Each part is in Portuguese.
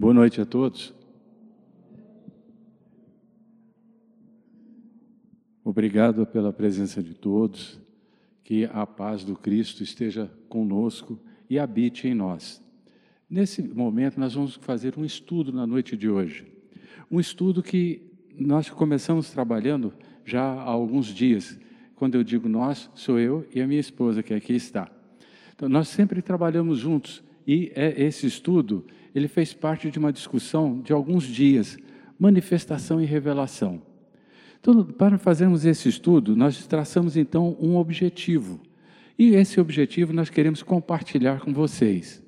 Boa noite a todos. Obrigado pela presença de todos. Que a paz do Cristo esteja conosco e habite em nós. Nesse momento, nós vamos fazer um estudo na noite de hoje. Um estudo que nós começamos trabalhando já há alguns dias. Quando eu digo nós, sou eu e a minha esposa, que aqui está. Então, nós sempre trabalhamos juntos e é esse estudo ele fez parte de uma discussão de alguns dias, manifestação e revelação. Então, para fazermos esse estudo, nós traçamos então um objetivo. E esse objetivo nós queremos compartilhar com vocês.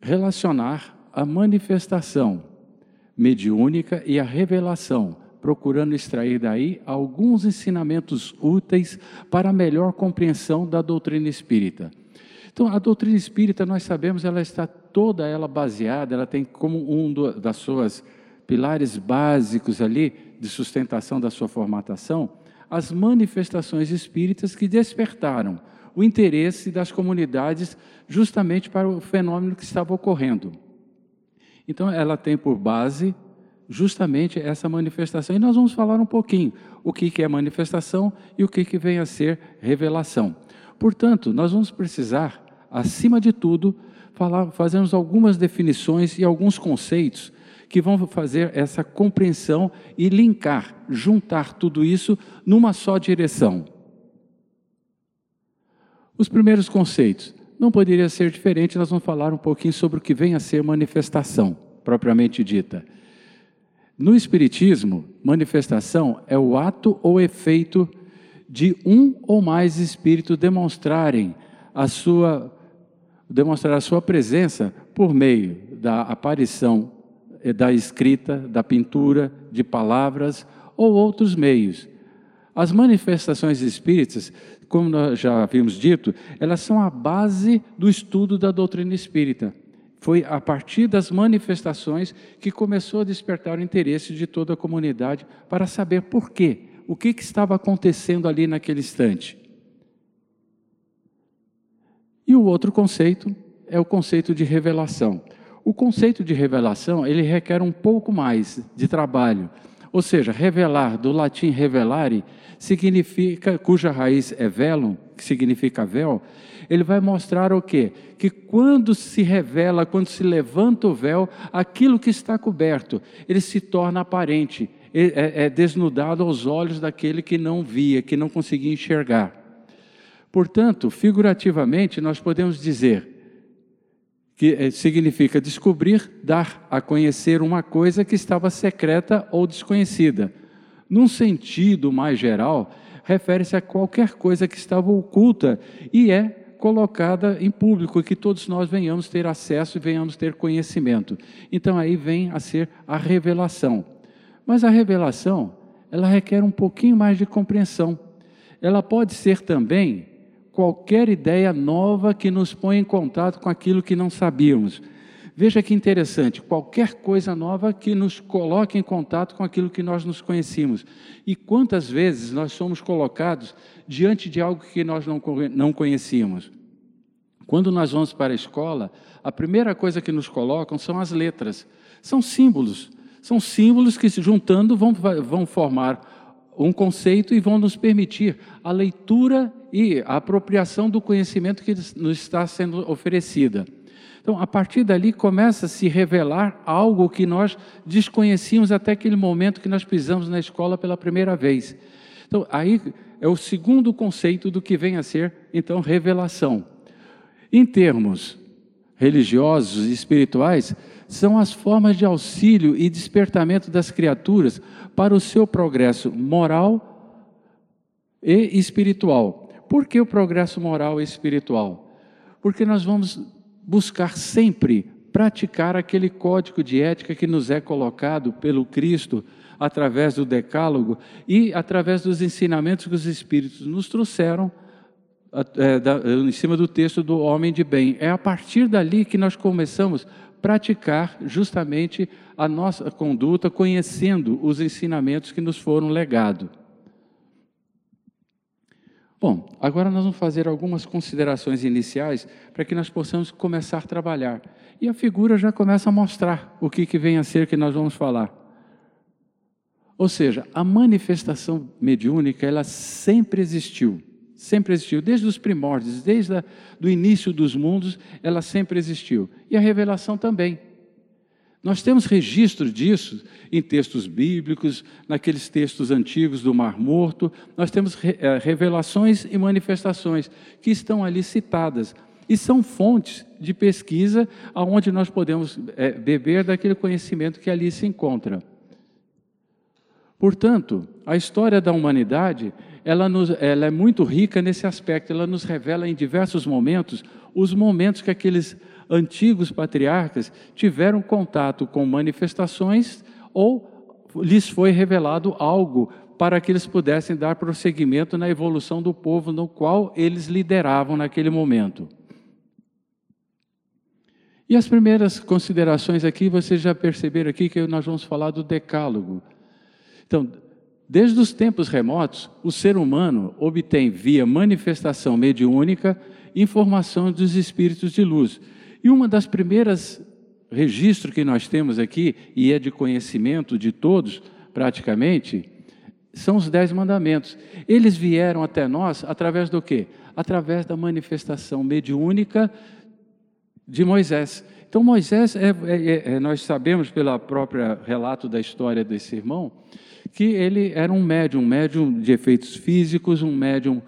Relacionar a manifestação mediúnica e a revelação, procurando extrair daí alguns ensinamentos úteis para a melhor compreensão da doutrina espírita. Então, a doutrina espírita, nós sabemos, ela está toda ela baseada, ela tem como um do, das suas pilares básicos ali de sustentação da sua formatação, as manifestações espíritas que despertaram o interesse das comunidades justamente para o fenômeno que estava ocorrendo. Então, ela tem por base justamente essa manifestação. E nós vamos falar um pouquinho o que é manifestação e o que vem a ser revelação. Portanto, nós vamos precisar, acima de tudo, falar, fazermos algumas definições e alguns conceitos que vão fazer essa compreensão e linkar, juntar tudo isso numa só direção. Os primeiros conceitos. Não poderia ser diferente, nós vamos falar um pouquinho sobre o que vem a ser manifestação, propriamente dita. No Espiritismo, manifestação é o ato ou efeito de um ou mais espíritos demonstrarem a sua demonstrar a sua presença por meio da aparição eh, da escrita, da pintura, de palavras ou outros meios. As manifestações espíritas, como nós já havíamos dito, elas são a base do estudo da doutrina espírita. Foi a partir das manifestações que começou a despertar o interesse de toda a comunidade para saber por quê o que, que estava acontecendo ali naquele instante. E o outro conceito é o conceito de revelação. O conceito de revelação, ele requer um pouco mais de trabalho. Ou seja, revelar, do latim revelare, significa, cuja raiz é velum, que significa véu, ele vai mostrar o quê? Que quando se revela, quando se levanta o véu, aquilo que está coberto, ele se torna aparente, é, é desnudado aos olhos daquele que não via, que não conseguia enxergar. Portanto, figurativamente, nós podemos dizer que é, significa descobrir, dar a conhecer uma coisa que estava secreta ou desconhecida. Num sentido mais geral, refere-se a qualquer coisa que estava oculta e é colocada em público, que todos nós venhamos ter acesso e venhamos ter conhecimento. Então aí vem a ser a revelação. Mas a revelação, ela requer um pouquinho mais de compreensão. Ela pode ser também qualquer ideia nova que nos põe em contato com aquilo que não sabíamos. Veja que interessante, qualquer coisa nova que nos coloque em contato com aquilo que nós nos conhecíamos. E quantas vezes nós somos colocados diante de algo que nós não, conhecíamos? Quando nós vamos para a escola, a primeira coisa que nos colocam são as letras. São símbolos. São símbolos que, se juntando, vão, vão formar um conceito e vão nos permitir a leitura e a apropriação do conhecimento que nos está sendo oferecida. Então, a partir dali começa a se revelar algo que nós desconhecíamos até aquele momento que nós pisamos na escola pela primeira vez. Então, aí é o segundo conceito do que vem a ser, então, revelação. Em termos religiosos e espirituais, são as formas de auxílio e despertamento das criaturas para o seu progresso moral e espiritual. Por que o progresso moral e espiritual? Porque nós vamos buscar sempre praticar aquele código de ética que nos é colocado pelo Cristo através do Decálogo e através dos ensinamentos que os Espíritos nos trouxeram é, em cima do texto do homem de bem. É a partir dali que nós começamos praticar justamente a nossa conduta, conhecendo os ensinamentos que nos foram legados. Bom, agora nós vamos fazer algumas considerações iniciais para que nós possamos começar a trabalhar. E a figura já começa a mostrar o que, que vem a ser que nós vamos falar. Ou seja, a manifestação mediúnica, ela sempre existiu. Sempre existiu, desde os primórdios, desde o início dos mundos, ela sempre existiu. E a revelação também. Nós temos registro disso em textos bíblicos, naqueles textos antigos do Mar Morto, nós temos eh, revelações e manifestações que estão ali citadas e são fontes de pesquisa aonde nós podemos é, beber daquele conhecimento que ali se encontra. Portanto, a história da humanidade ela, nos, ela é muito rica nesse aspecto, ela nos revela em diversos momentos os momentos que aqueles antigos patriarcas tiveram contato com manifestações ou lhes foi revelado algo para que eles pudessem dar prosseguimento na evolução do povo no qual eles lideravam naquele momento. E as primeiras considerações aqui, vocês já perceberam aqui que nós vamos falar do decálogo. Então, desde os tempos remotos, o ser humano obtém via manifestação mediúnica informação dos espíritos de luz. E uma das primeiras registros que nós temos aqui, e é de conhecimento de todos, praticamente, são os Dez Mandamentos. Eles vieram até nós através do quê? Através da manifestação mediúnica de Moisés. Então, Moisés, é, é, é, nós sabemos pelo próprio relato da história desse irmão, que ele era um médium, um médium de efeitos físicos, um médium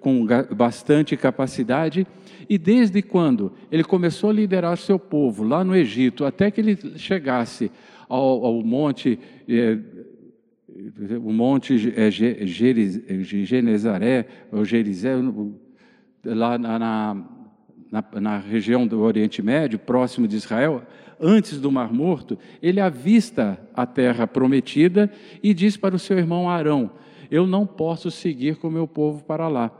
com bastante capacidade, e desde quando ele começou a liderar seu povo lá no Egito, até que ele chegasse ao, ao monte, é, o monte é, Genezaré, ou Gerizé, lá na, na, na região do Oriente Médio, próximo de Israel, antes do Mar Morto, ele avista a terra prometida e diz para o seu irmão Arão: Eu não posso seguir com o meu povo para lá.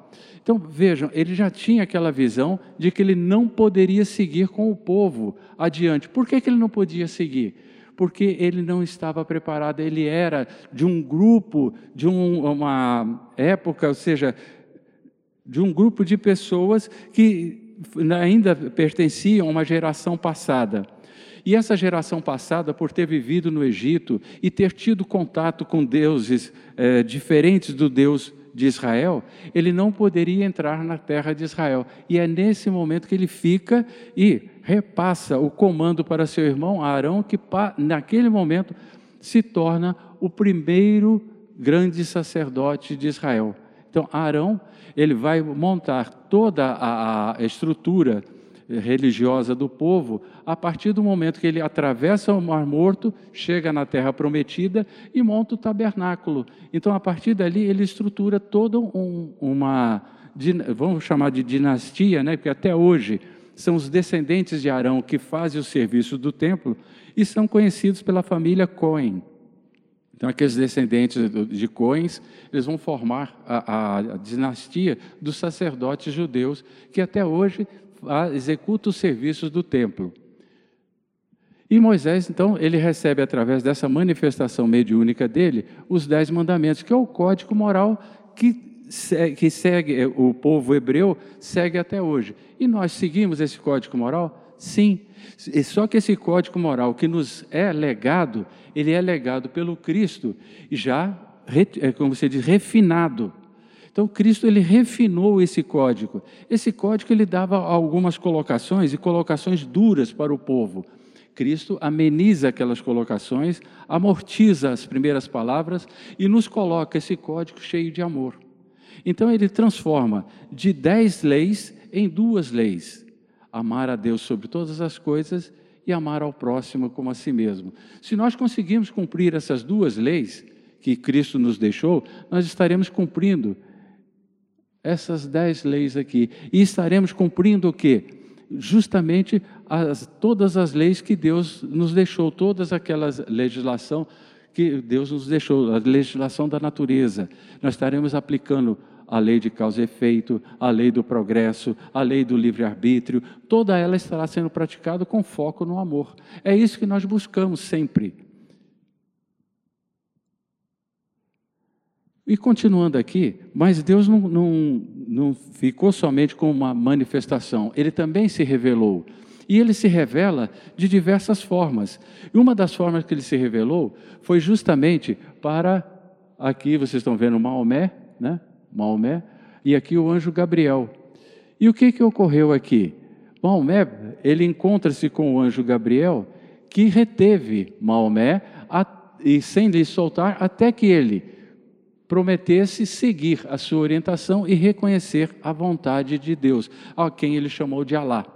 Então vejam, ele já tinha aquela visão de que ele não poderia seguir com o povo adiante. Por que, que ele não podia seguir? Porque ele não estava preparado, ele era de um grupo, de um, uma época, ou seja, de um grupo de pessoas que ainda pertenciam a uma geração passada. E essa geração passada, por ter vivido no Egito e ter tido contato com deuses é, diferentes do Deus de Israel, ele não poderia entrar na terra de Israel. E é nesse momento que ele fica e repassa o comando para seu irmão Arão, que naquele momento se torna o primeiro grande sacerdote de Israel. Então, Arão, ele vai montar toda a, a estrutura religiosa do povo, a partir do momento que ele atravessa o Mar Morto, chega na Terra Prometida e monta o tabernáculo. Então, a partir dali, ele estrutura toda um, uma, vamos chamar de dinastia, né? porque até hoje são os descendentes de Arão que fazem o serviço do templo e são conhecidos pela família Cohen. Então, aqueles descendentes de Coens, eles vão formar a, a, a dinastia dos sacerdotes judeus, que até hoje executa os serviços do templo. E Moisés, então, ele recebe através dessa manifestação mediúnica dele os dez mandamentos, que é o código moral que, que segue é, o povo hebreu segue até hoje. E nós seguimos esse código moral? Sim. Só que esse código moral que nos é legado, ele é legado pelo Cristo, já, é, como você diz, refinado. Então Cristo ele refinou esse código. Esse código ele dava algumas colocações e colocações duras para o povo. Cristo ameniza aquelas colocações, amortiza as primeiras palavras e nos coloca esse código cheio de amor. Então ele transforma de dez leis em duas leis: amar a Deus sobre todas as coisas e amar ao próximo como a si mesmo. Se nós conseguirmos cumprir essas duas leis que Cristo nos deixou, nós estaremos cumprindo essas dez leis aqui. E estaremos cumprindo o quê? Justamente as, todas as leis que Deus nos deixou, todas aquelas legislação que Deus nos deixou, a legislação da natureza. Nós estaremos aplicando a lei de causa e efeito, a lei do progresso, a lei do livre-arbítrio, toda ela estará sendo praticada com foco no amor. É isso que nós buscamos sempre. E continuando aqui, mas Deus não, não, não ficou somente com uma manifestação, ele também se revelou. E ele se revela de diversas formas. E uma das formas que ele se revelou foi justamente para, aqui vocês estão vendo Maomé, né? Maomé, e aqui o anjo Gabriel. E o que, que ocorreu aqui? Maomé, ele encontra-se com o anjo Gabriel, que reteve Maomé, a, e sem lhe soltar, até que ele prometesse seguir a sua orientação e reconhecer a vontade de Deus, a quem ele chamou de Alá.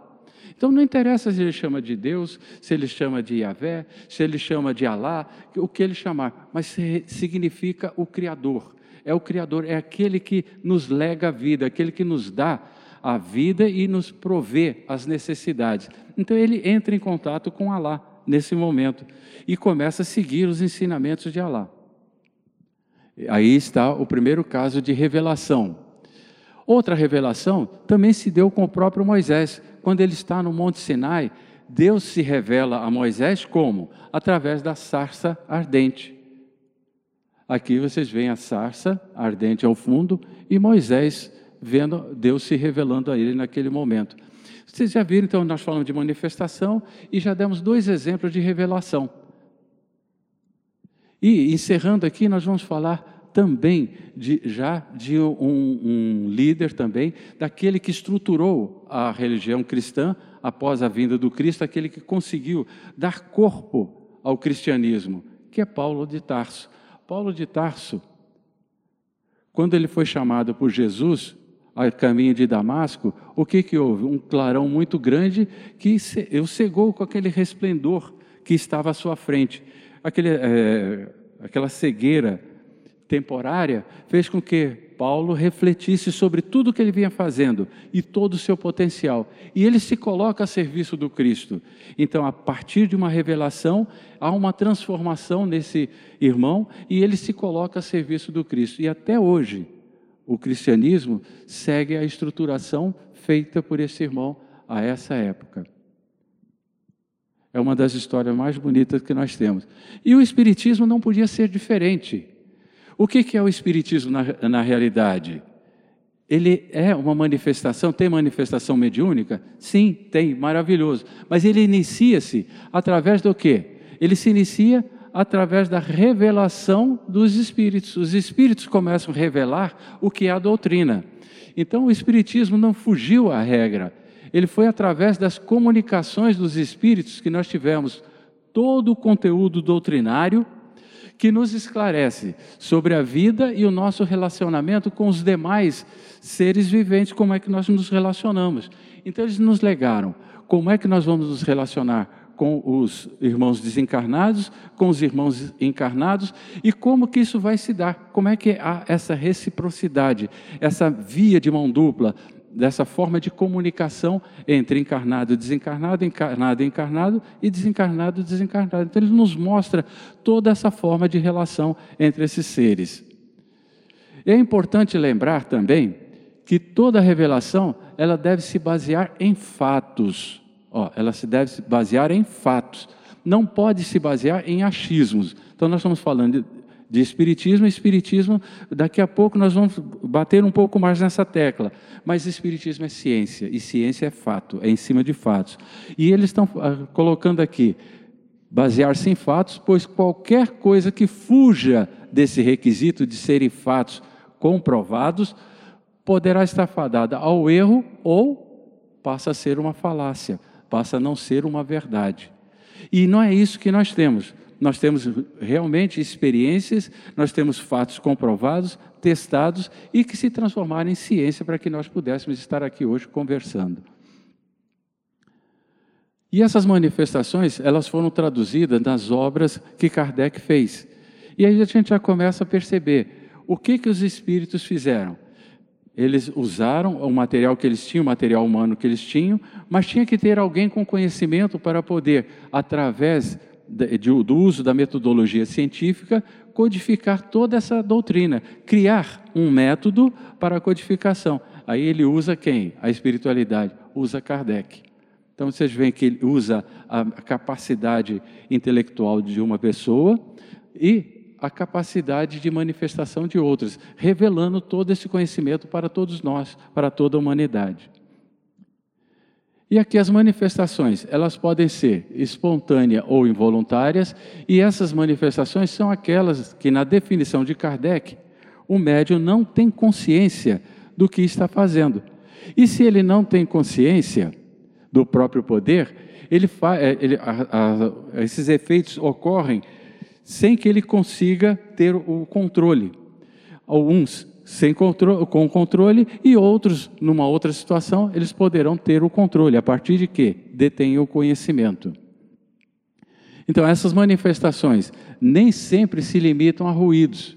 Então não interessa se ele chama de Deus, se ele chama de Yahvé, se ele chama de Alá, o que ele chamar, mas significa o Criador. É o Criador, é aquele que nos lega a vida, aquele que nos dá a vida e nos provê as necessidades. Então ele entra em contato com Alá nesse momento e começa a seguir os ensinamentos de Alá. Aí está o primeiro caso de revelação. Outra revelação também se deu com o próprio Moisés. Quando ele está no Monte Sinai, Deus se revela a Moisés como? Através da sarça ardente. Aqui vocês veem a sarça ardente ao fundo e Moisés vendo Deus se revelando a ele naquele momento. Vocês já viram, então, nós falamos de manifestação e já demos dois exemplos de revelação. E encerrando aqui, nós vamos falar também de, já de um, um, líder também, daquele que estruturou a religião cristã após a vinda do Cristo, aquele que conseguiu dar corpo ao cristianismo, que é Paulo de Tarso. Paulo de Tarso, quando ele foi chamado por Jesus ao caminho de Damasco, o que, que houve? Um clarão muito grande que o cegou com aquele resplendor que estava à sua frente. Aquele, é, aquela cegueira temporária fez com que Paulo refletisse sobre tudo que ele vinha fazendo e todo o seu potencial. E ele se coloca a serviço do Cristo. Então, a partir de uma revelação, há uma transformação nesse irmão e ele se coloca a serviço do Cristo. E até hoje, o cristianismo segue a estruturação feita por esse irmão a essa época. É uma das histórias mais bonitas que nós temos. E o Espiritismo não podia ser diferente. O que é o Espiritismo na, na realidade? Ele é uma manifestação, tem manifestação mediúnica? Sim, tem, maravilhoso. Mas ele inicia-se através do quê? Ele se inicia através da revelação dos espíritos. Os espíritos começam a revelar o que é a doutrina. Então o espiritismo não fugiu à regra. Ele foi através das comunicações dos espíritos que nós tivemos todo o conteúdo doutrinário que nos esclarece sobre a vida e o nosso relacionamento com os demais seres viventes, como é que nós nos relacionamos. Então, eles nos legaram como é que nós vamos nos relacionar com os irmãos desencarnados, com os irmãos encarnados e como que isso vai se dar, como é que há essa reciprocidade, essa via de mão dupla, dessa forma de comunicação entre encarnado desencarnado, encarnado encarnado e desencarnado desencarnado. Então ele nos mostra toda essa forma de relação entre esses seres. É importante lembrar também que toda revelação ela deve se basear em fatos. Ó, ela se deve se basear em fatos. Não pode se basear em achismos. Então nós estamos falando de de Espiritismo. Espiritismo, daqui a pouco nós vamos bater um pouco mais nessa tecla. Mas Espiritismo é ciência, e ciência é fato, é em cima de fatos. E eles estão ah, colocando aqui, basear-se em fatos, pois qualquer coisa que fuja desse requisito de serem fatos comprovados, poderá estar fadada ao erro ou passa a ser uma falácia, passa a não ser uma verdade. E não é isso que nós temos nós temos realmente experiências, nós temos fatos comprovados, testados e que se transformaram em ciência para que nós pudéssemos estar aqui hoje conversando. E essas manifestações, elas foram traduzidas nas obras que Kardec fez. E aí a gente já começa a perceber o que que os espíritos fizeram. Eles usaram o material que eles tinham, o material humano que eles tinham, mas tinha que ter alguém com conhecimento para poder, através do uso da metodologia científica, codificar toda essa doutrina, criar um método para a codificação. Aí ele usa quem? A espiritualidade, usa Kardec. Então vocês veem que ele usa a capacidade intelectual de uma pessoa e a capacidade de manifestação de outros, revelando todo esse conhecimento para todos nós, para toda a humanidade. E aqui as manifestações, elas podem ser espontâneas ou involuntárias, e essas manifestações são aquelas que, na definição de Kardec, o médium não tem consciência do que está fazendo. E se ele não tem consciência do próprio poder, ele, é, ele a, a, esses efeitos ocorrem sem que ele consiga ter o controle. Alguns sem contro com controle e outros, numa outra situação, eles poderão ter o controle. A partir de que? Detêm o conhecimento. Então, essas manifestações nem sempre se limitam a ruídos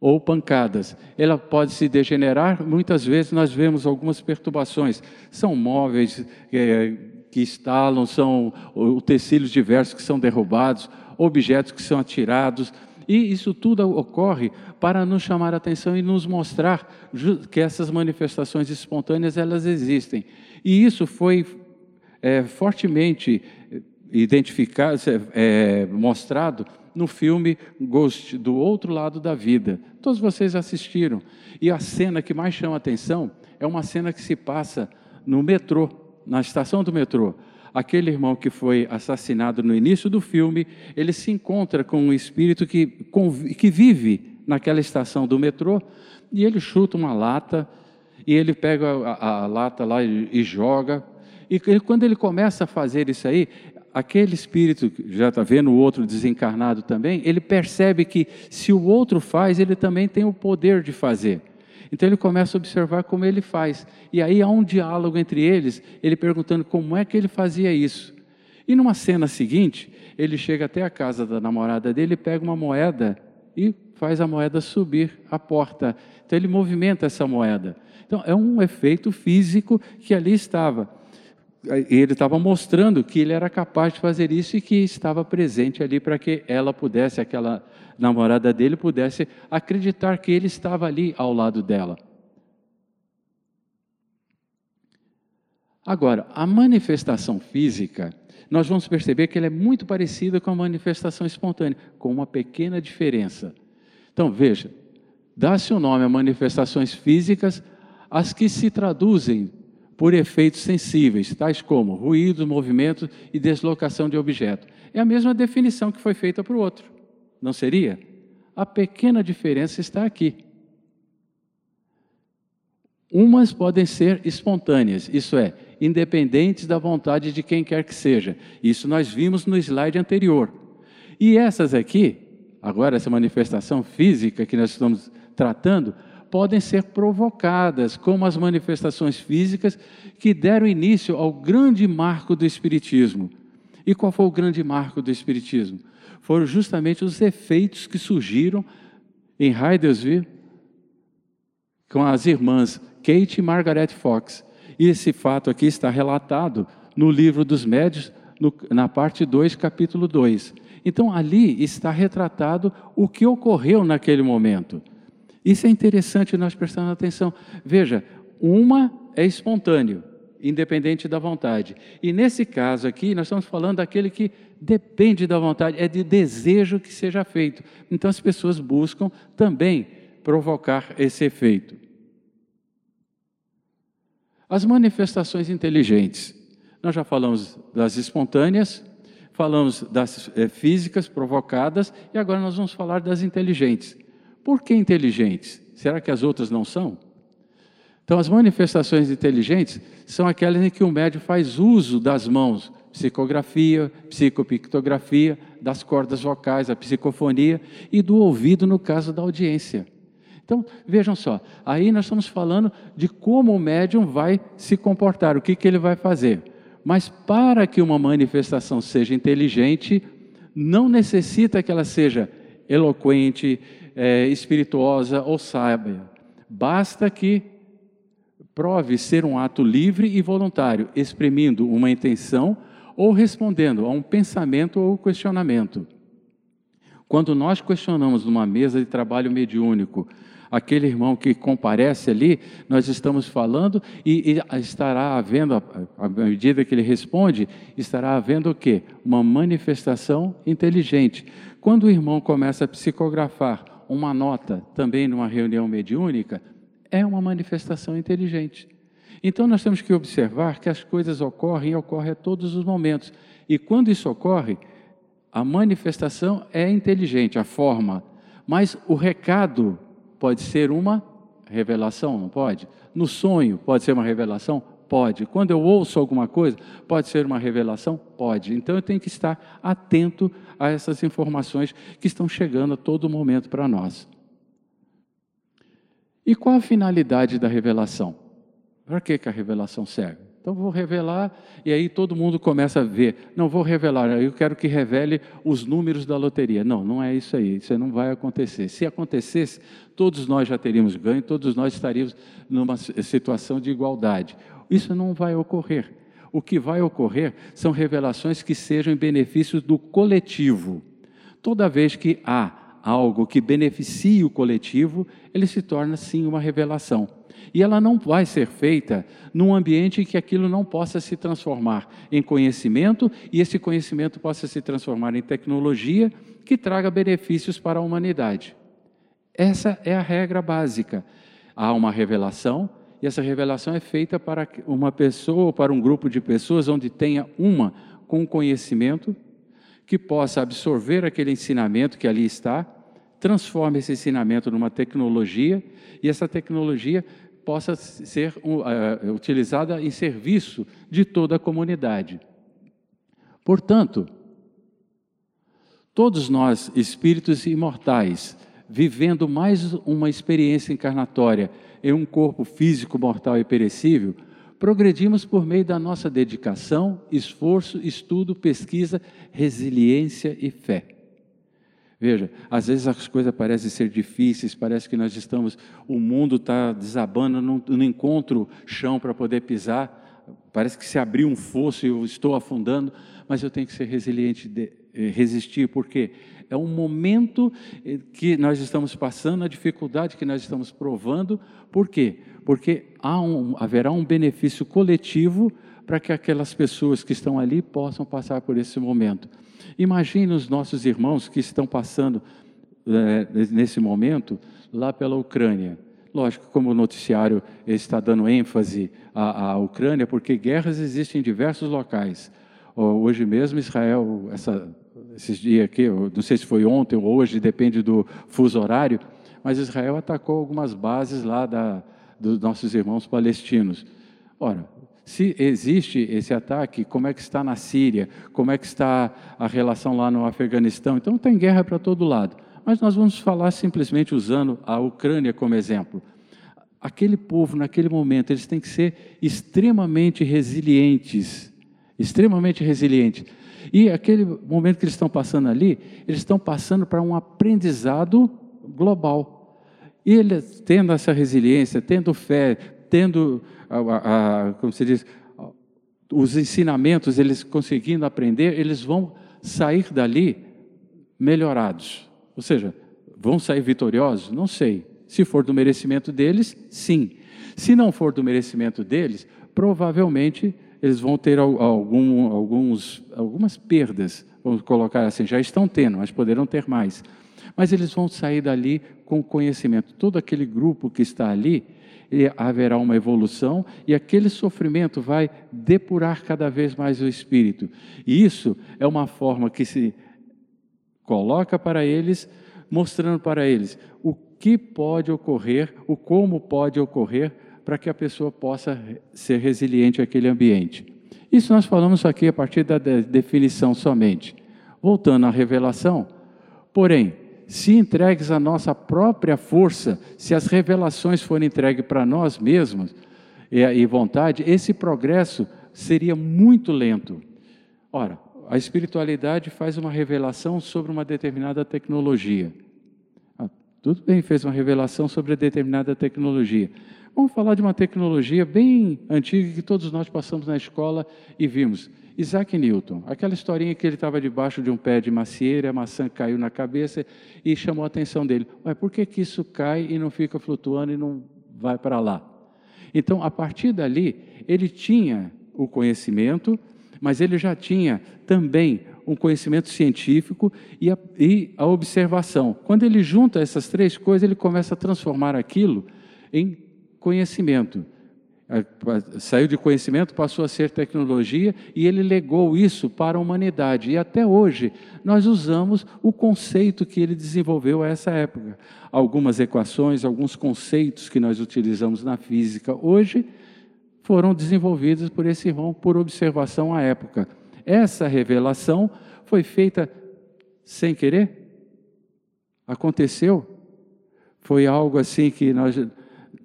ou pancadas. Ela pode se degenerar, muitas vezes nós vemos algumas perturbações. São móveis é, que estalam, são utensílios diversos que são derrubados, objetos que são atirados, e isso tudo ocorre para nos chamar a atenção e nos mostrar que essas manifestações espontâneas elas existem. E isso foi é, fortemente identificado, é, mostrado no filme Ghost, do outro lado da vida. Todos vocês assistiram. E a cena que mais chama atenção é uma cena que se passa no metrô, na estação do metrô aquele irmão que foi assassinado no início do filme, ele se encontra com um espírito que, que vive naquela estação do metrô e ele chuta uma lata e ele pega a, a lata lá e, e joga. E ele, quando ele começa a fazer isso aí, aquele espírito, já está vendo o outro desencarnado também, ele percebe que se o outro faz, ele também tem o poder de fazer. Então ele começa a observar como ele faz. E aí há um diálogo entre eles, ele perguntando como é que ele fazia isso. E numa cena seguinte, ele chega até a casa da namorada dele, pega uma moeda e faz a moeda subir a porta. Então ele movimenta essa moeda. Então é um efeito físico que ali estava. Ele estava mostrando que ele era capaz de fazer isso e que estava presente ali para que ela pudesse, aquela namorada dele pudesse acreditar que ele estava ali ao lado dela. Agora, a manifestação física, nós vamos perceber que ela é muito parecida com a manifestação espontânea, com uma pequena diferença. Então, veja, dá-se o nome a manifestações físicas as que se traduzem por efeitos sensíveis, tais como ruídos, movimentos e deslocação de objeto. É a mesma definição que foi feita para o outro. Não seria? A pequena diferença está aqui. Umas podem ser espontâneas, isso é, independentes da vontade de quem quer que seja. Isso nós vimos no slide anterior. E essas aqui, agora essa manifestação física que nós estamos tratando, podem ser provocadas, como as manifestações físicas que deram início ao grande marco do Espiritismo. E qual foi o grande marco do Espiritismo? foram justamente os efeitos que surgiram em Hydesville com as irmãs Kate e Margaret Fox. E esse fato aqui está relatado no livro dos médios, no, na parte 2, capítulo 2. Então, ali está retratado o que ocorreu naquele momento. Isso é interessante nós prestando atenção. Veja, uma é espontâneo, independente da vontade. E nesse caso aqui, nós estamos falando daquele que depende da vontade, é de desejo que seja feito. Então as pessoas buscam também provocar esse efeito. As manifestações inteligentes. Nós já falamos das espontâneas, falamos das é, físicas provocadas e agora nós vamos falar das inteligentes. Por que inteligentes? Será que as outras não são? Então, as manifestações inteligentes são aquelas em que o médium faz uso das mãos, psicografia, psicopictografia, das cordas vocais, a psicofonia e do ouvido no caso da audiência. Então, vejam só, aí nós estamos falando de como o médium vai se comportar, o que, que ele vai fazer. Mas para que uma manifestação seja inteligente, não necessita que ela seja eloquente, é, espirituosa ou sábia. Basta que prove ser um ato livre e voluntário, exprimindo uma intenção ou respondendo a um pensamento ou questionamento. Quando nós questionamos numa mesa de trabalho mediúnico aquele irmão que comparece ali, nós estamos falando e, e estará havendo, à medida que ele responde, estará havendo o quê? Uma manifestação inteligente. Quando o irmão começa a psicografar uma nota também numa reunião mediúnica, é uma manifestação inteligente. Então nós temos que observar que as coisas ocorrem e ocorrem a todos os momentos. E quando isso ocorre, a manifestação é inteligente, a forma, mas o recado pode ser uma revelação, não pode? No sonho pode ser uma revelação? Pode. Quando eu ouço alguma coisa, pode ser uma revelação? Pode. Então eu tenho que estar atento a essas informações que estão chegando a todo momento para nós. E qual a finalidade da revelação? Para que, que a revelação serve? Então vou revelar e aí todo mundo começa a ver. Não vou revelar, eu quero que revele os números da loteria. Não, não é isso aí. Isso não vai acontecer. Se acontecesse, todos nós já teríamos ganho, todos nós estaríamos numa situação de igualdade. Isso não vai ocorrer. O que vai ocorrer são revelações que sejam em benefício do coletivo. Toda vez que há algo que beneficie o coletivo, ele se torna sim uma revelação. E ela não vai ser feita num ambiente em que aquilo não possa se transformar em conhecimento e esse conhecimento possa se transformar em tecnologia que traga benefícios para a humanidade. Essa é a regra básica. Há uma revelação e essa revelação é feita para uma pessoa ou para um grupo de pessoas onde tenha uma com conhecimento que possa absorver aquele ensinamento que ali está, transforme esse ensinamento numa tecnologia e essa tecnologia possa ser uh, utilizada em serviço de toda a comunidade. Portanto, todos nós, espíritos imortais, vivendo mais uma experiência encarnatória em um corpo físico mortal e perecível, progredimos por meio da nossa dedicação, esforço, estudo, pesquisa, resiliência e fé. Veja, às vezes as coisas parecem ser difíceis, parece que nós estamos, o mundo está desabando, não, não encontro chão para poder pisar, parece que se abriu um fosso e eu estou afundando, mas eu tenho que ser resiliente, de, eh, resistir, porque é um momento eh, que nós estamos passando, a dificuldade que nós estamos provando, por quê? Porque um, haverá um benefício coletivo para que aquelas pessoas que estão ali possam passar por esse momento. Imagine os nossos irmãos que estão passando é, nesse momento lá pela Ucrânia. Lógico, como o noticiário está dando ênfase à, à Ucrânia, porque guerras existem em diversos locais. Hoje mesmo, Israel, essa, esses dias aqui, não sei se foi ontem ou hoje, depende do fuso horário, mas Israel atacou algumas bases lá da, dos nossos irmãos palestinos. Ora, se existe esse ataque, como é que está na Síria, como é que está a relação lá no Afeganistão. Então tem guerra para todo lado. Mas nós vamos falar simplesmente usando a Ucrânia como exemplo. Aquele povo, naquele momento, eles têm que ser extremamente resilientes, extremamente resilientes. E aquele momento que eles estão passando ali, eles estão passando para um aprendizado global. E eles, tendo essa resiliência, tendo fé, tendo a, a, como se diz, os ensinamentos, eles conseguindo aprender, eles vão sair dali melhorados. Ou seja, vão sair vitoriosos? Não sei. Se for do merecimento deles, sim. Se não for do merecimento deles, provavelmente eles vão ter algum, alguns, algumas perdas, vamos colocar assim, já estão tendo, mas poderão ter mais. Mas eles vão sair dali com conhecimento. Todo aquele grupo que está ali, haverá uma evolução e aquele sofrimento vai depurar cada vez mais o espírito. E isso é uma forma que se coloca para eles, mostrando para eles o que pode ocorrer, o como pode ocorrer para que a pessoa possa ser resiliente àquele ambiente. Isso nós falamos aqui a partir da definição somente. Voltando à revelação, porém, se entregues à nossa própria força, se as revelações forem entregues para nós mesmos e, e vontade, esse progresso seria muito lento. Ora, a espiritualidade faz uma revelação sobre uma determinada tecnologia. Ah, tudo bem, fez uma revelação sobre determinada tecnologia. Vamos falar de uma tecnologia bem antiga que todos nós passamos na escola e vimos Isaac Newton, aquela historinha que ele estava debaixo de um pé de macieira, a maçã caiu na cabeça e chamou a atenção dele. Mas por que, que isso cai e não fica flutuando e não vai para lá? Então, a partir dali, ele tinha o conhecimento, mas ele já tinha também um conhecimento científico e a, e a observação. Quando ele junta essas três coisas, ele começa a transformar aquilo em conhecimento. Saiu de conhecimento, passou a ser tecnologia e ele legou isso para a humanidade. E até hoje nós usamos o conceito que ele desenvolveu a essa época. Algumas equações, alguns conceitos que nós utilizamos na física hoje foram desenvolvidos por esse irmão por observação à época. Essa revelação foi feita sem querer? Aconteceu? Foi algo assim que nós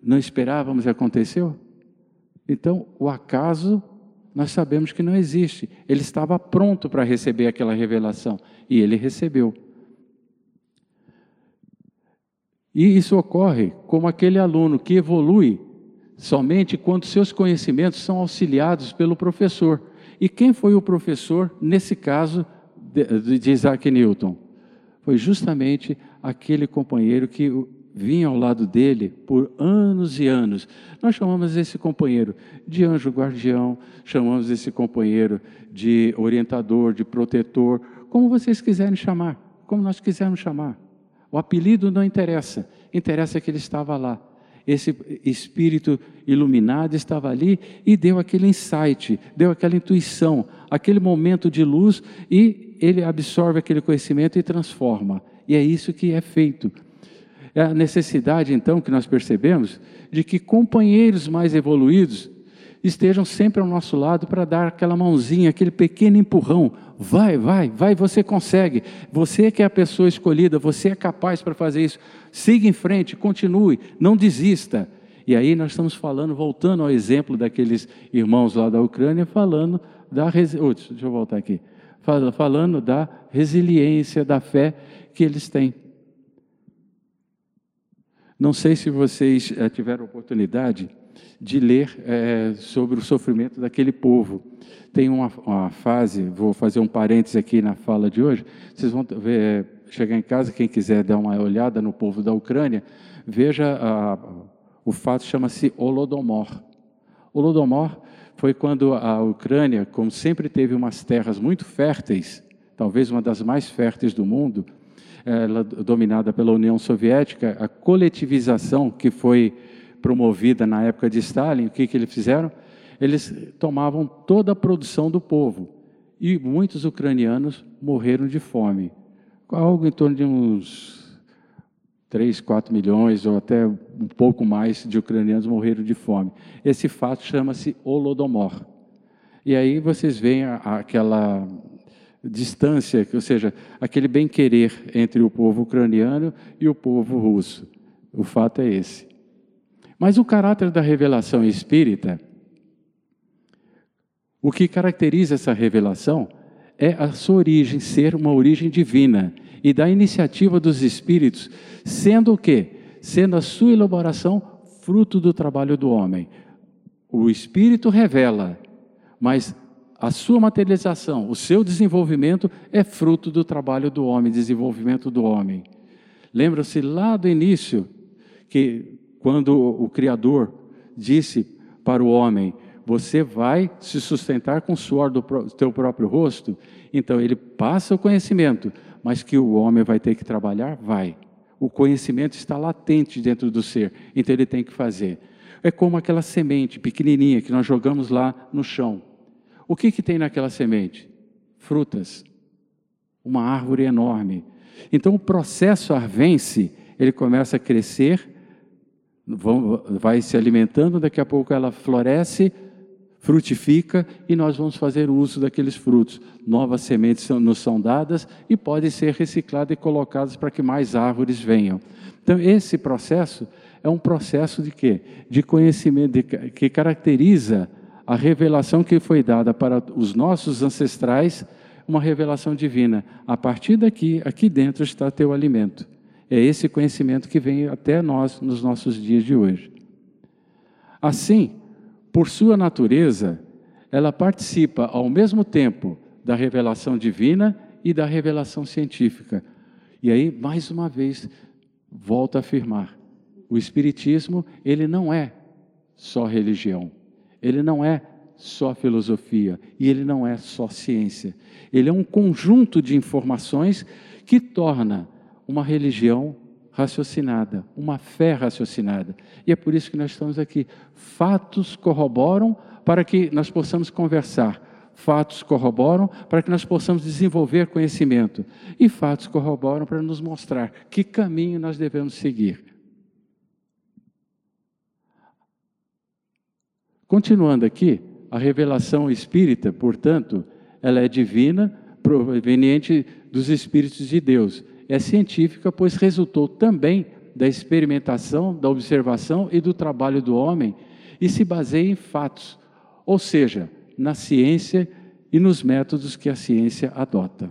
não esperávamos e aconteceu? Então, o acaso, nós sabemos que não existe. Ele estava pronto para receber aquela revelação e ele recebeu. E isso ocorre como aquele aluno que evolui somente quando seus conhecimentos são auxiliados pelo professor. E quem foi o professor nesse caso de, de Isaac Newton? Foi justamente aquele companheiro que vinha ao lado dele por anos e anos. Nós chamamos esse companheiro de anjo guardião, chamamos esse companheiro de orientador, de protetor, como vocês quiserem chamar, como nós quisermos chamar. O apelido não interessa, interessa que ele estava lá. Esse espírito iluminado estava ali e deu aquele insight, deu aquela intuição, aquele momento de luz e ele absorve aquele conhecimento e transforma. E é isso que é feito. É a necessidade, então, que nós percebemos de que companheiros mais evoluídos estejam sempre ao nosso lado para dar aquela mãozinha, aquele pequeno empurrão. Vai, vai, vai, você consegue. Você que é a pessoa escolhida, você é capaz para fazer isso. Siga em frente, continue, não desista. E aí nós estamos falando, voltando ao exemplo daqueles irmãos lá da Ucrânia, falando da oh, deixa eu voltar aqui, falando da resiliência, da fé que eles têm. Não sei se vocês é, tiveram oportunidade de ler é, sobre o sofrimento daquele povo. Tem uma, uma, fase, vou fazer um parênteses aqui na fala de hoje. Vocês vão ver, chegar em casa, quem quiser dar uma olhada no povo da Ucrânia, veja a, o fato chama-se Holodomor. Holodomor foi quando a Ucrânia, como sempre teve umas terras muito férteis, talvez uma das mais férteis do mundo, ela, dominada pela União Soviética, a coletivização que foi promovida na época de Stalin, o que, que eles fizeram? Eles tomavam toda a produção do povo e muitos ucranianos morreram de fome. Algo em torno de uns 3, 4 milhões ou até um pouco mais de ucranianos morreram de fome. Esse fato chama-se Holodomor. E aí vocês veem aquela distância, ou seja, aquele bem-querer entre o povo ucraniano e o povo russo. O fato é esse. Mas o caráter da revelação espírita, o que caracteriza essa revelação é a sua origem ser uma origem divina e da iniciativa dos espíritos, sendo o quê? Sendo a sua elaboração fruto do trabalho do homem. O espírito revela, mas a sua materialização, o seu desenvolvimento é fruto do trabalho do homem, desenvolvimento do homem. Lembra-se lá do início que quando o Criador disse para o homem: Você vai se sustentar com o suor do teu próprio rosto. Então ele passa o conhecimento, mas que o homem vai ter que trabalhar? Vai. O conhecimento está latente dentro do ser, então ele tem que fazer. É como aquela semente pequenininha que nós jogamos lá no chão. O que, que tem naquela semente? Frutas. Uma árvore enorme. Então o processo arvense, ele começa a crescer, vai se alimentando, daqui a pouco ela floresce, frutifica e nós vamos fazer uso daqueles frutos. Novas sementes nos são dadas e podem ser recicladas e colocadas para que mais árvores venham. Então esse processo é um processo de quê? De conhecimento, de, que caracteriza a revelação que foi dada para os nossos ancestrais, uma revelação divina. A partir daqui, aqui dentro está teu alimento. É esse conhecimento que vem até nós nos nossos dias de hoje. Assim, por sua natureza, ela participa ao mesmo tempo da revelação divina e da revelação científica. E aí, mais uma vez, volto a afirmar: o Espiritismo, ele não é só religião, ele não é só filosofia e ele não é só ciência. Ele é um conjunto de informações que torna uma religião raciocinada, uma fé raciocinada. E é por isso que nós estamos aqui. Fatos corroboram para que nós possamos conversar. Fatos corroboram para que nós possamos desenvolver conhecimento. E fatos corroboram para nos mostrar que caminho nós devemos seguir. Continuando aqui, a revelação espírita, portanto, ela é divina, proveniente dos espíritos de Deus. É científica, pois resultou também da experimentação, da observação e do trabalho do homem e se baseia em fatos, ou seja, na ciência e nos métodos que a ciência adota.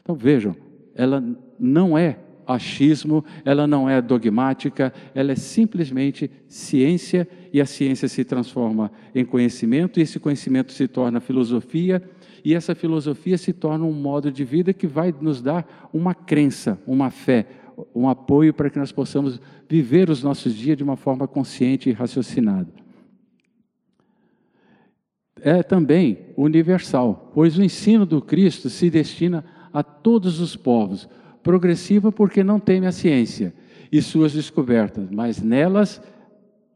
Então vejam, ela não é achismo, ela não é dogmática, ela é simplesmente ciência e a ciência se transforma em conhecimento e esse conhecimento se torna filosofia e essa filosofia se torna um modo de vida que vai nos dar uma crença, uma fé, um apoio para que nós possamos viver os nossos dias de uma forma consciente e raciocinada. É também universal, pois o ensino do Cristo se destina a todos os povos, progressiva porque não teme a ciência e suas descobertas, mas nelas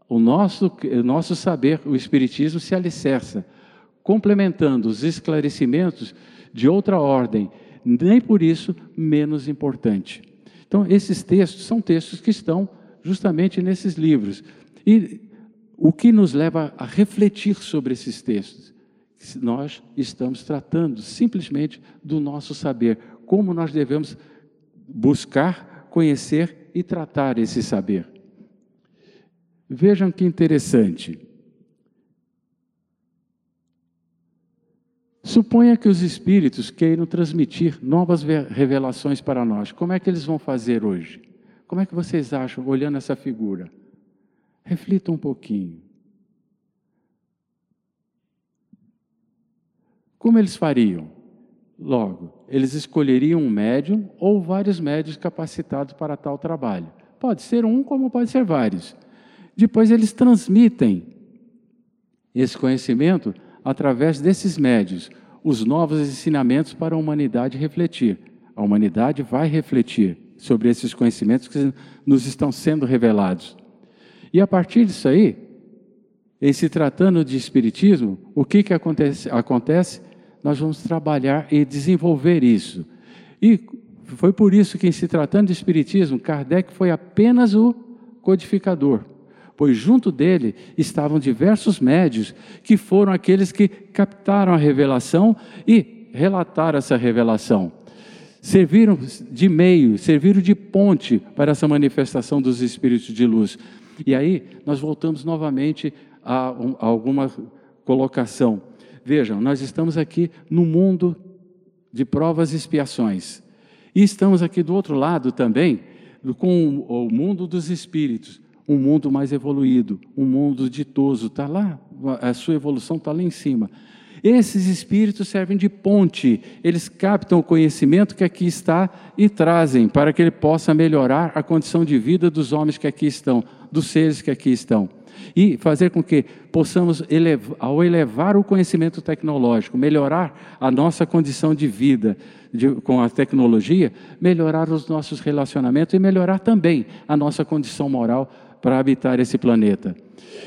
o nosso, o nosso saber, o Espiritismo, se alicerça, complementando os esclarecimentos de outra ordem, nem por isso menos importante. Então, esses textos são textos que estão justamente nesses livros. E o que nos leva a refletir sobre esses textos? Nós estamos tratando simplesmente do nosso saber, como nós devemos buscar, conhecer e tratar esse saber. Vejam que interessante. Suponha que os espíritos queiram transmitir novas revelações para nós. Como é que eles vão fazer hoje? Como é que vocês acham, olhando essa figura? Reflitam um pouquinho. Como eles fariam? Logo, eles escolheriam um médium ou vários médios capacitados para tal trabalho. Pode ser um, como pode ser vários. Depois eles transmitem esse conhecimento através desses médios, os novos ensinamentos para a humanidade refletir. A humanidade vai refletir sobre esses conhecimentos que nos estão sendo revelados. E a partir disso aí, em se tratando de espiritismo, o que, que acontece? acontece? Nós vamos trabalhar e desenvolver isso. E foi por isso que, em se tratando de Espiritismo, Kardec foi apenas o codificador, pois junto dele estavam diversos médios que foram aqueles que captaram a revelação e relataram essa revelação. Serviram de meio, serviram de ponte para essa manifestação dos espíritos de luz. E aí nós voltamos novamente a, a alguma colocação. Vejam, nós estamos aqui no mundo de provas e expiações. E estamos aqui do outro lado também, com o mundo dos espíritos, um mundo mais evoluído, um mundo ditoso, está lá, a sua evolução está lá em cima. Esses espíritos servem de ponte, eles captam o conhecimento que aqui está e trazem para que ele possa melhorar a condição de vida dos homens que aqui estão, dos seres que aqui estão e fazer com que possamos, elevar, ao elevar o conhecimento tecnológico, melhorar a nossa condição de vida de, com a tecnologia, melhorar os nossos relacionamentos e melhorar também a nossa condição moral para habitar esse planeta.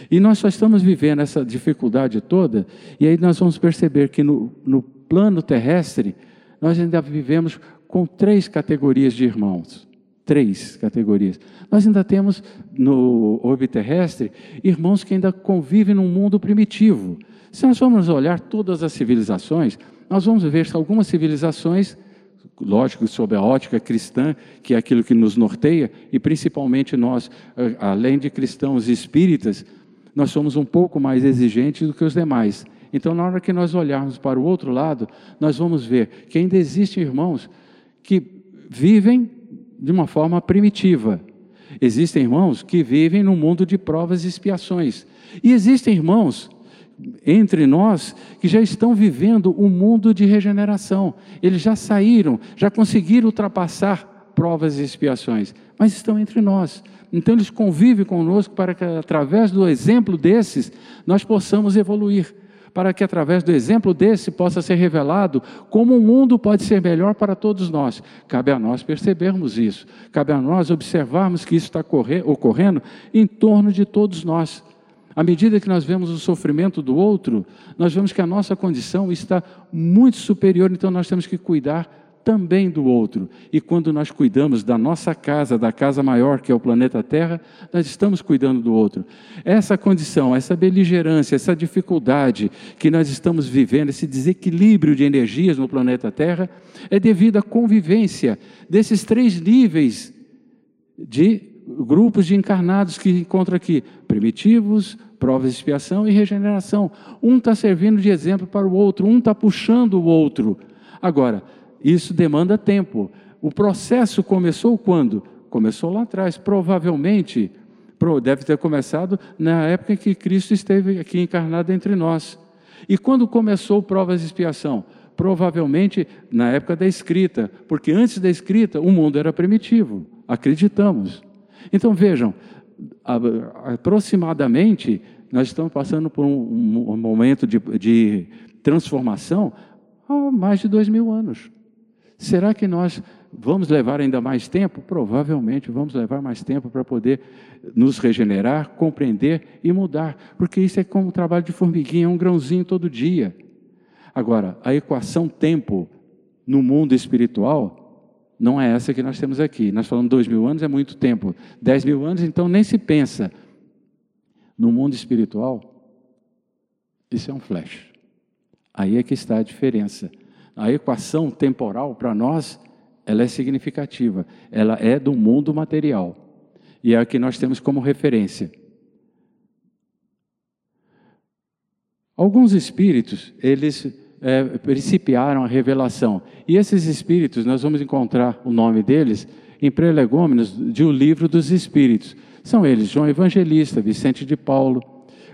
E nós só estamos vivendo essa dificuldade toda, e aí nós vamos perceber que no, no plano terrestre, nós ainda vivemos com três categorias de irmãos três categorias. Nós ainda temos no orbe terrestre irmãos que ainda convivem num mundo primitivo. Se nós formos olhar todas as civilizações, nós vamos ver algumas civilizações, lógico, sob a ótica cristã, que é aquilo que nos norteia, e principalmente nós, eh, além de cristãos espíritas, nós somos um pouco mais exigentes do que os demais. Então, na hora que nós olharmos para o outro lado, nós vamos ver que ainda existem irmãos que vivem de uma forma primitiva. Existem irmãos que vivem no mundo de provas e expiações. E existem irmãos entre nós que já estão vivendo um mundo de regeneração. Eles já saíram, já conseguiram ultrapassar provas e expiações, mas estão entre nós. Então eles convivem conosco para que, através do exemplo desses, nós possamos evoluir para que através do exemplo desse possa ser revelado como o mundo pode ser melhor para todos nós. Cabe a nós percebermos isso, cabe a nós observarmos que isso está ocorrendo em torno de todos nós. À medida que nós vemos o sofrimento do outro, nós vemos que a nossa condição está muito superior, então nós temos que cuidar também do outro. E quando nós cuidamos da nossa casa, da casa maior que é o planeta Terra, nós estamos cuidando do outro. Essa condição, essa beligerância, essa dificuldade que nós estamos vivendo, esse desequilíbrio de energias no planeta Terra, é devido à convivência desses três níveis de grupos de encarnados que encontram aqui: primitivos, provas de expiação e regeneração. Um está servindo de exemplo para o outro, um está puxando o outro. Agora, isso demanda tempo. O processo começou quando? Começou lá atrás, provavelmente, deve ter começado na época em que Cristo esteve aqui encarnado entre nós. E quando começou provas de expiação? Provavelmente na época da escrita, porque antes da escrita o mundo era primitivo, acreditamos. Então vejam, aproximadamente nós estamos passando por um, momento de, de transformação há mais de dois mil anos. Será que nós vamos levar ainda mais tempo? Provavelmente vamos levar mais tempo para poder nos regenerar, compreender e mudar, porque isso é como um trabalho de formiguinha, um grãozinho todo dia. Agora, a equação tempo no mundo espiritual não é essa que nós temos aqui. Nós falamos dois mil anos é muito tempo, dez mil anos, então nem se pensa. No mundo espiritual, isso é um flash. Aí é que está a diferença a equação temporal para nós, ela é significativa. Ela é do mundo material. E é a que nós temos como referência. Alguns espíritos, eles é, principiaram a revelação. E esses espíritos, nós vamos encontrar o nome deles em prelegômenos de O Livro dos Espíritos. São eles João Evangelista, Vicente de Paulo,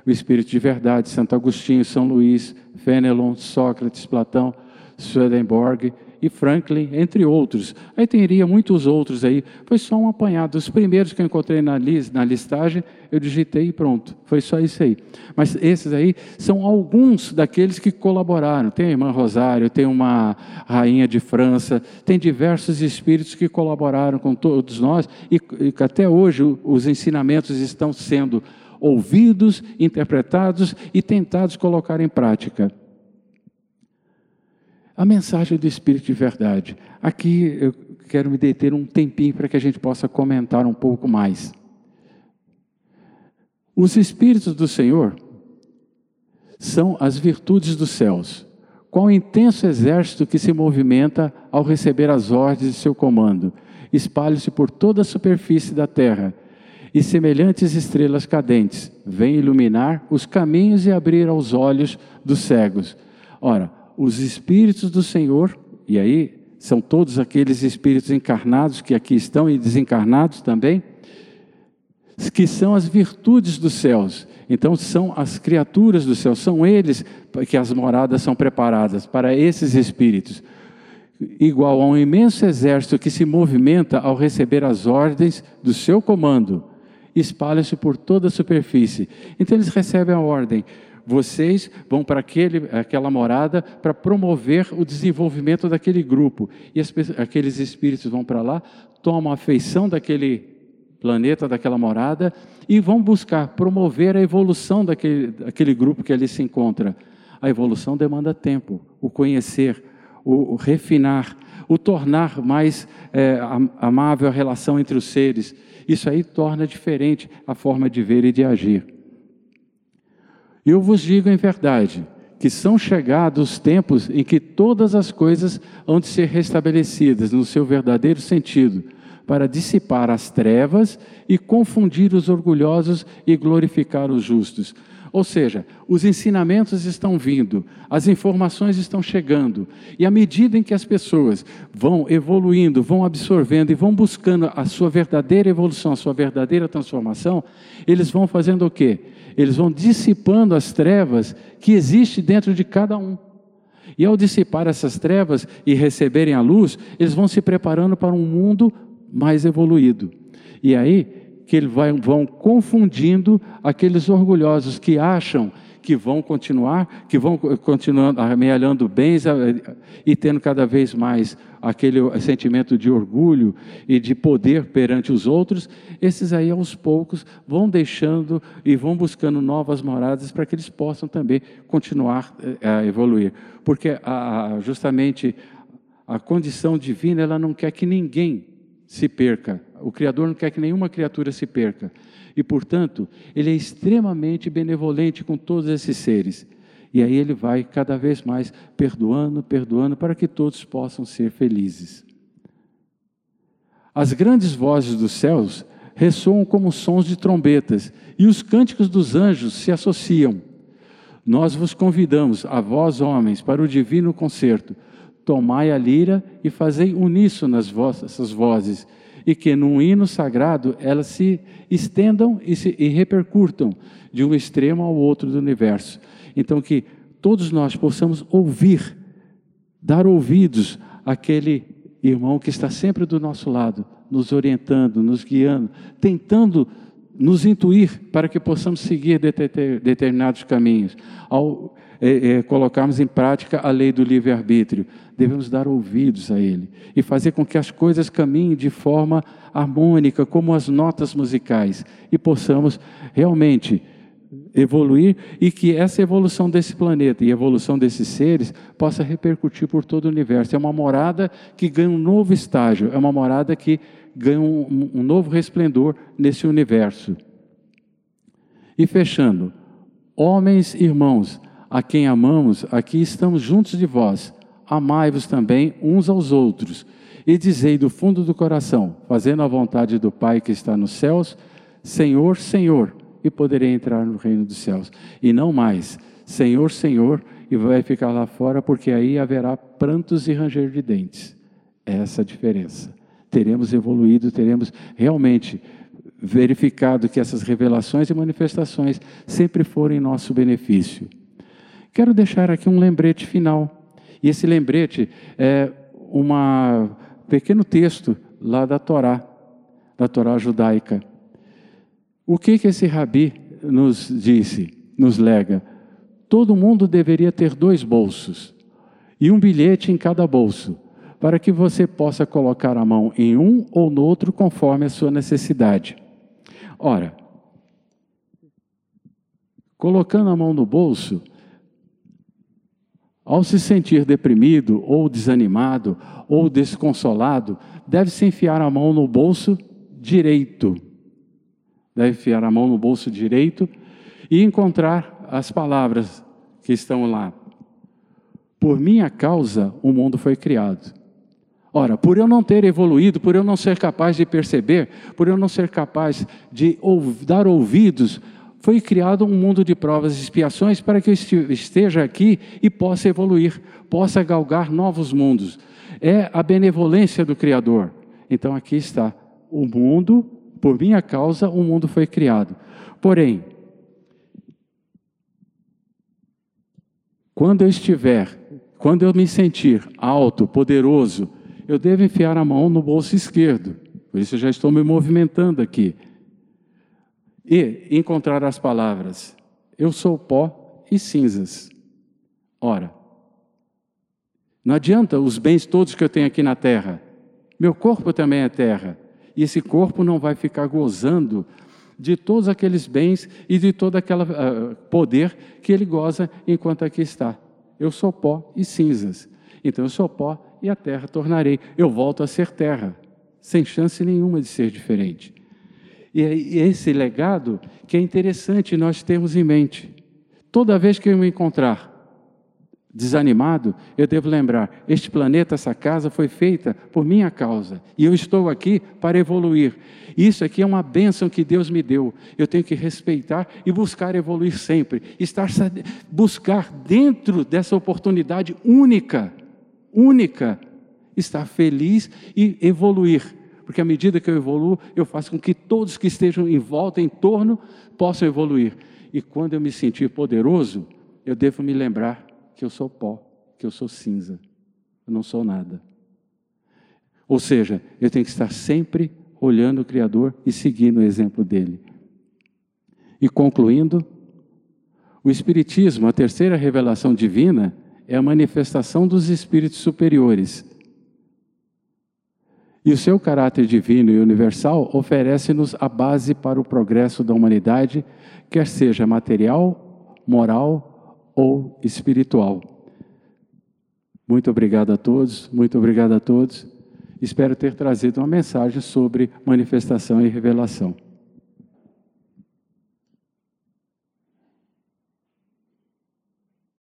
o Espírito de Verdade, Santo Agostinho, São Luís, Fenelon, Sócrates, Platão, Swedenborg e Franklin, entre outros. Aí teria muitos outros aí. Foi só um apanhado. Os primeiros que eu encontrei na, list, na listagem, eu digitei e pronto. Foi só isso aí. Mas esses aí são alguns daqueles que colaboraram. Tem a irmã Rosário, tem uma rainha de França, tem diversos espíritos que colaboraram com todos nós e, e até hoje os ensinamentos estão sendo ouvidos, interpretados e tentados colocar em prática. A mensagem do Espírito de verdade. Aqui eu quero me deter um tempinho para que a gente possa comentar um pouco mais. Os Espíritos do Senhor são as virtudes dos céus. Qual intenso exército que se movimenta ao receber as ordens de seu comando, espalha-se por toda a superfície da terra, e semelhantes estrelas cadentes, vêm iluminar os caminhos e abrir aos olhos dos cegos. Ora, os espíritos do Senhor, e aí são todos aqueles espíritos encarnados que aqui estão e desencarnados também, que são as virtudes dos céus. Então são as criaturas do céu, são eles que as moradas são preparadas para esses espíritos. Igual a um imenso exército que se movimenta ao receber as ordens do seu comando, espalha-se por toda a superfície. Então eles recebem a ordem: vocês vão para aquele, aquela morada para promover o desenvolvimento daquele grupo. E as, aqueles espíritos vão para lá, tomam a feição daquele planeta, daquela morada, e vão buscar promover a evolução daquele, daquele grupo que ali se encontra. A evolução demanda tempo, o conhecer, o, o refinar, o tornar mais é, amável a relação entre os seres. Isso aí torna diferente a forma de ver e de agir. Eu vos digo em verdade que são chegados os tempos em que todas as coisas hão de ser restabelecidas no seu verdadeiro sentido, para dissipar as trevas e confundir os orgulhosos e glorificar os justos. Ou seja, os ensinamentos estão vindo, as informações estão chegando, e à medida em que as pessoas vão evoluindo, vão absorvendo e vão buscando a sua verdadeira evolução, a sua verdadeira transformação, eles vão fazendo o quê? Eles vão dissipando as trevas que existem dentro de cada um. E ao dissipar essas trevas e receberem a luz, eles vão se preparando para um mundo mais evoluído. E aí que eles vão confundindo aqueles orgulhosos que acham que vão continuar, que vão continuando amealhando bens e tendo cada vez mais aquele sentimento de orgulho e de poder perante os outros, esses aí aos poucos vão deixando e vão buscando novas moradas para que eles possam também continuar eh, a evoluir, porque a, justamente a condição divina ela não quer que ninguém se perca. O Criador não quer que nenhuma criatura se perca. E, portanto, ele é extremamente benevolente com todos esses seres. E aí ele vai cada vez mais perdoando, perdoando, para que todos possam ser felizes. As grandes vozes dos céus ressoam como sons de trombetas, e os cânticos dos anjos se associam. Nós vos convidamos, a vós, homens, para o divino concerto tomai a lira e fazei uníssonas vossas vozes, e que num hino sagrado elas se estendam e, se, e repercutam de um extremo ao outro do universo. Então que todos nós possamos ouvir, dar ouvidos àquele irmão que está sempre do nosso lado, nos orientando, nos guiando, tentando nos intuir para que possamos seguir determinados caminhos. Ao é, é, colocarmos em prática a lei do livre-arbítrio, devemos dar ouvidos a ele e fazer com que as coisas caminhem de forma harmônica, como as notas musicais, e possamos realmente evoluir e que essa evolução desse planeta e evolução desses seres possa repercutir por todo o universo. É uma morada que ganha um novo estágio, é uma morada que ganha um, um novo resplendor nesse universo. E fechando, homens, irmãos, a quem amamos, aqui estamos juntos de vós. Amai-vos também uns aos outros. E dizei do fundo do coração, fazendo a vontade do Pai que está nos céus, Senhor, Senhor, e poderei entrar no reino dos céus. E não mais, Senhor, Senhor, e vai ficar lá fora, porque aí haverá prantos e ranger de dentes. É essa a diferença. Teremos evoluído, teremos realmente verificado que essas revelações e manifestações sempre foram em nosso benefício. Quero deixar aqui um lembrete final. E esse lembrete é um pequeno texto lá da Torá, da Torá judaica. O que, que esse rabi nos disse, nos lega? Todo mundo deveria ter dois bolsos e um bilhete em cada bolso, para que você possa colocar a mão em um ou no outro conforme a sua necessidade. Ora, colocando a mão no bolso, ao se sentir deprimido, ou desanimado, ou desconsolado, deve-se enfiar a mão no bolso direito. Deve enfiar a mão no bolso direito e encontrar as palavras que estão lá. Por minha causa o mundo foi criado. Ora, por eu não ter evoluído, por eu não ser capaz de perceber, por eu não ser capaz de dar ouvidos foi criado um mundo de provas e expiações para que eu esteja aqui e possa evoluir, possa galgar novos mundos. É a benevolência do Criador. Então aqui está: o mundo, por minha causa, o mundo foi criado. Porém, quando eu estiver, quando eu me sentir alto, poderoso, eu devo enfiar a mão no bolso esquerdo. Por isso eu já estou me movimentando aqui e encontrar as palavras: Eu sou pó e cinzas. Ora, não adianta os bens todos que eu tenho aqui na terra. Meu corpo também é terra. E esse corpo não vai ficar gozando de todos aqueles bens e de todo aquele uh, poder que ele goza enquanto aqui está. Eu sou pó e cinzas. Então eu sou pó e a terra tornarei. Eu volto a ser terra, sem chance nenhuma de ser diferente. E é esse legado que é interessante nós termos em mente. Toda vez que eu me encontrar desanimado, eu devo lembrar: este planeta, essa casa foi feita por minha causa e eu estou aqui para evoluir. Isso aqui é uma bênção que Deus me deu. Eu tenho que respeitar e buscar evoluir sempre, estar buscar dentro dessa oportunidade única, única, estar feliz e evoluir. Porque à medida que eu evoluo, eu faço com que todos que estejam em volta, em torno, possam evoluir. E quando eu me sentir poderoso, eu devo me lembrar que eu sou pó, que eu sou cinza, eu não sou nada. Ou seja, eu tenho que estar sempre olhando o Criador e seguindo o exemplo dele. E concluindo, o Espiritismo, a terceira revelação divina, é a manifestação dos espíritos superiores. E o seu caráter divino e universal oferece-nos a base para o progresso da humanidade, quer seja material, moral ou espiritual. Muito obrigado a todos, muito obrigado a todos. Espero ter trazido uma mensagem sobre manifestação e revelação.